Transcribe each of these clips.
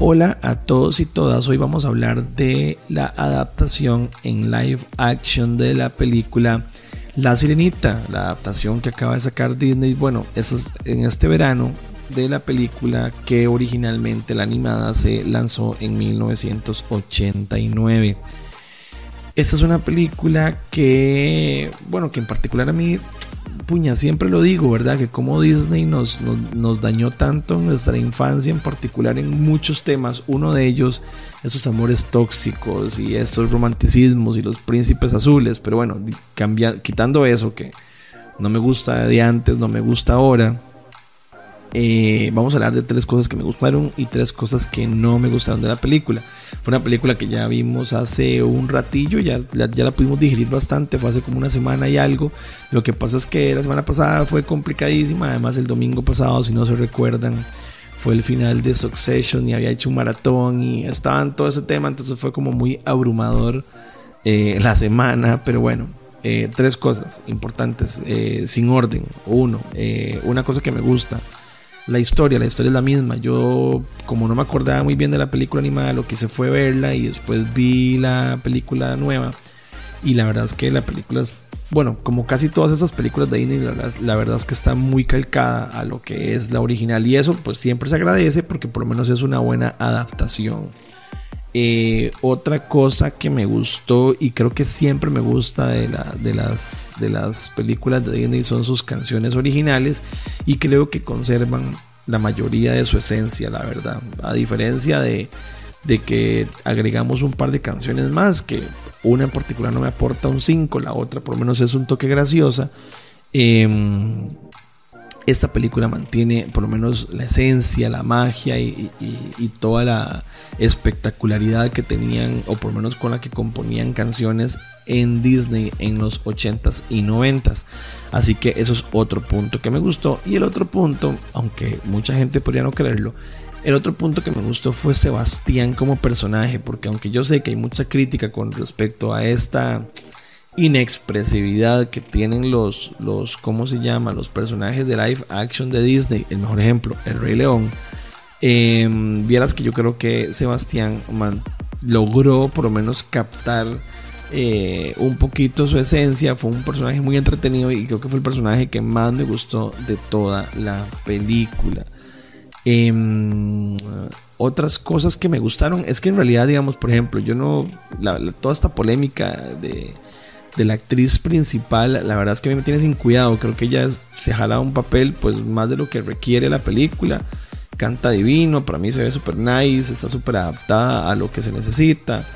Hola a todos y todas, hoy vamos a hablar de la adaptación en live action de la película La Sirenita, la adaptación que acaba de sacar Disney. Bueno, eso es en este verano de la película que originalmente la animada se lanzó en 1989. Esta es una película que, bueno, que en particular a mí puña, siempre lo digo, ¿verdad? Que como Disney nos, dañó tanto en nuestra infancia, en particular en muchos temas. Uno de ellos, esos amores tóxicos y esos romanticismos y los príncipes azules. Pero bueno, cambia, quitando eso que no me gusta de antes, no me gusta ahora. Eh, vamos a hablar de tres cosas que me gustaron y tres cosas que no me gustaron de la película. Fue una película que ya vimos hace un ratillo, ya, ya, la pudimos digerir bastante, fue hace como una semana y algo. Lo que pasa es que la semana pasada fue complicadísima, además el domingo pasado, si no se recuerdan, fue el final de Succession y había hecho un maratón y estaba en todo ese tema, entonces fue como muy abrumador eh, la semana, pero bueno. Eh, tres cosas importantes, sin orden. Uno, una cosa que me gusta, la historia, la historia es la misma. Yo, como no me acordaba muy bien de la película animada, lo que hice fue verla y después vi la película nueva. Y la verdad es que la película es, bueno, como casi todas esas películas de Disney, la verdad, es que está muy calcada a lo que es la original. Y eso pues siempre se agradece porque por lo menos es una buena adaptación. Eh, otra cosa que me gustó y creo que siempre me gusta de, de, las, de las películas de Disney son sus canciones originales y creo que conservan la mayoría de su esencia, la verdad. A diferencia de, de que agregamos un par de canciones más, que una en particular no me aporta un 5, la otra por lo menos es un toque graciosa. Eh, esta película mantiene por lo menos la esencia, la magia y, toda la espectacularidad que tenían, o por lo menos con la que componían canciones en Disney en los 80s y 90s. Así que eso es otro punto que me gustó. Y el otro punto, aunque mucha gente podría no creerlo, el otro punto que me gustó fue Sebastián como personaje, porque aunque yo sé que hay mucha crítica con respecto a esta inexpresividad que tienen los, los, ¿cómo se llama? Los personajes de live action de Disney. El mejor ejemplo, El Rey León. Em, vieras que yo creo que Sebastián logró por lo menos captar eh, un poquito su esencia. Fue un personaje muy entretenido y creo que fue el personaje que más me gustó de toda la película. Em, otras cosas que me gustaron es que en realidad, digamos, por ejemplo, yo no. toda esta polémica de de la actriz principal, la verdad es que a mí me tiene sin cuidado. Creo que ella se jala un papel, pues más de lo que requiere la película. Canta divino, para mí se ve súper nice, está súper adaptada a lo que se necesita.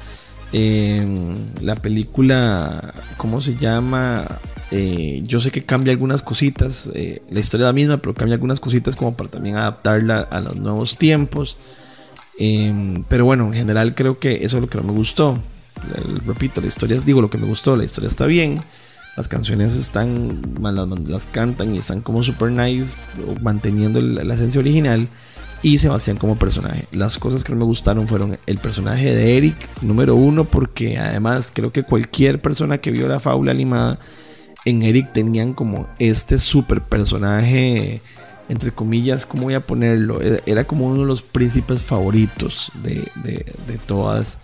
la película, ¿cómo se llama? Eh, yo sé que cambia algunas cositas, eh, la historia es la misma, pero cambia algunas cositas como para también adaptarla a los nuevos tiempos. Em, pero bueno, en general creo que eso es lo que no me gustó repito, la historia, digo lo que me gustó, la historia está bien, las canciones están, las, las cantan y están como super nice, manteniendo la, esencia original. Y Sebastián como personaje. Las cosas que no me gustaron fueron el personaje de Eric, número uno, porque además creo que cualquier persona que vio la fábula animada en Eric tenían como este super personaje, entre comillas, ¿cómo voy a ponerlo? Era como uno de los príncipes favoritos de, de todas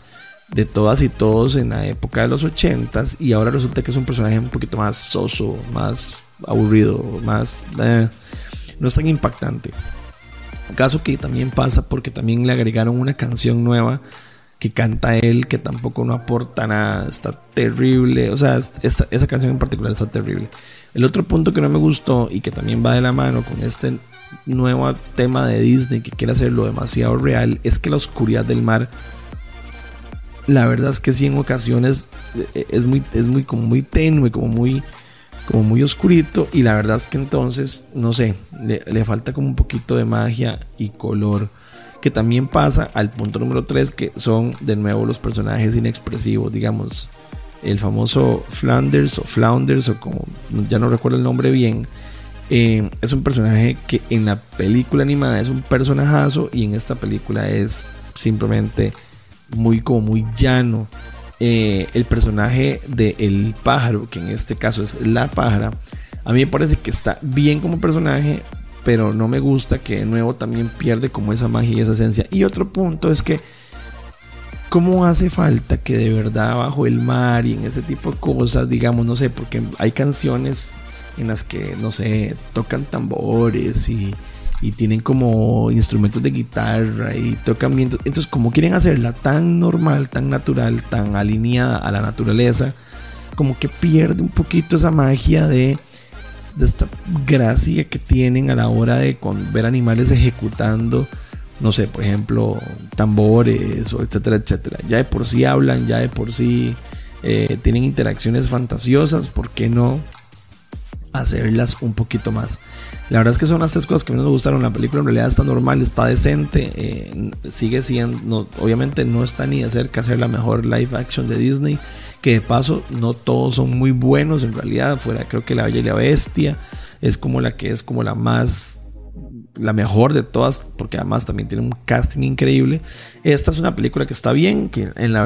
de todas y todos en la época de los 80s y ahora resulta que es un personaje un poquito más soso, más aburrido, más... Eh, no es tan impactante. Caso que también pasa porque también le agregaron una canción nueva que canta él, que tampoco no aporta nada, está terrible, o sea, esta, esa canción en particular está terrible. El otro punto que no me gustó y que también va de la mano con este nuevo tema de Disney que quiere hacerlo demasiado real es que la oscuridad del mar la verdad es que sí en ocasiones eh, es muy, es muy, como muy tenue, como muy, como muy oscurito. Y la verdad es que entonces, no sé, le, falta como un poquito de magia y color. Que también pasa al punto número 3, que son de nuevo los personajes inexpresivos, digamos. El famoso Flanders o Flounders, o como ya no recuerdo el nombre bien. Eh, es un personaje que en la película animada es un personajazo y en esta película es simplemente muy como muy llano. Eh, el personaje de el pájaro, que en este caso es la pájara, a mí me parece que está bien como personaje, pero no me gusta que de nuevo también pierde como esa magia y esa esencia. Y otro punto es que ¿Cómo hace falta que de verdad bajo el mar y en ese tipo de cosas, digamos, no sé, porque hay canciones en las que, no sé, tocan tambores y, tienen como instrumentos de guitarra y tocan bien. Entonces, como quieren hacerla tan normal, tan natural, tan alineada a la naturaleza, como que pierde un poquito esa magia de, de esta gracia que tienen a la hora de ver animales ejecutando no sé, por ejemplo, tambores o etcétera, etcétera. Ya de por sí hablan, ya de por sí eh, tienen interacciones fantasiosas, ¿por qué no hacerlas un poquito más? La verdad es que son las tres cosas que menos me gustaron. La película en realidad está normal, está decente, eh, sigue siendo, obviamente no está ni de cerca ser la mejor live action de Disney, que de paso no todos son muy buenos en realidad, fuera creo que La Bella y la Bestia es como la que es como la más la mejor de todas, porque además también tiene un casting increíble. Esta es una película que está bien, que en la,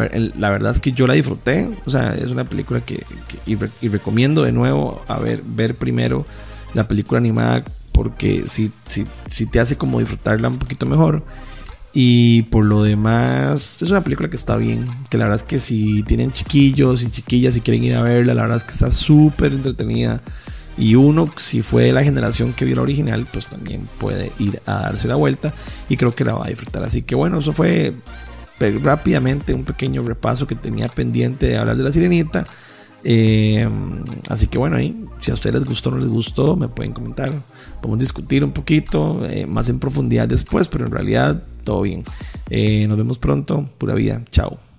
verdad es que yo la disfruté. O sea, es una película que, y, recomiendo de nuevo a ver, ver primero la película animada, porque si, si, si te hace como disfrutarla un poquito mejor. Y por lo demás, es una película que está bien. Que la verdad es que si tienen chiquillos y chiquillas y quieren ir a verla, la verdad es que está súper entretenida. Y uno, si fue la generación que vio la original, pues también puede ir a darse la vuelta y creo que la va a disfrutar. Así que bueno, eso fue rápidamente un pequeño repaso que tenía pendiente de hablar de la sirenita. Eh, así que bueno, ahí, si a ustedes les gustó o no les gustó, me pueden comentar. Podemos discutir un poquito eh, más en profundidad después, pero en realidad todo bien. Eh, nos vemos pronto. Pura vida. Chao.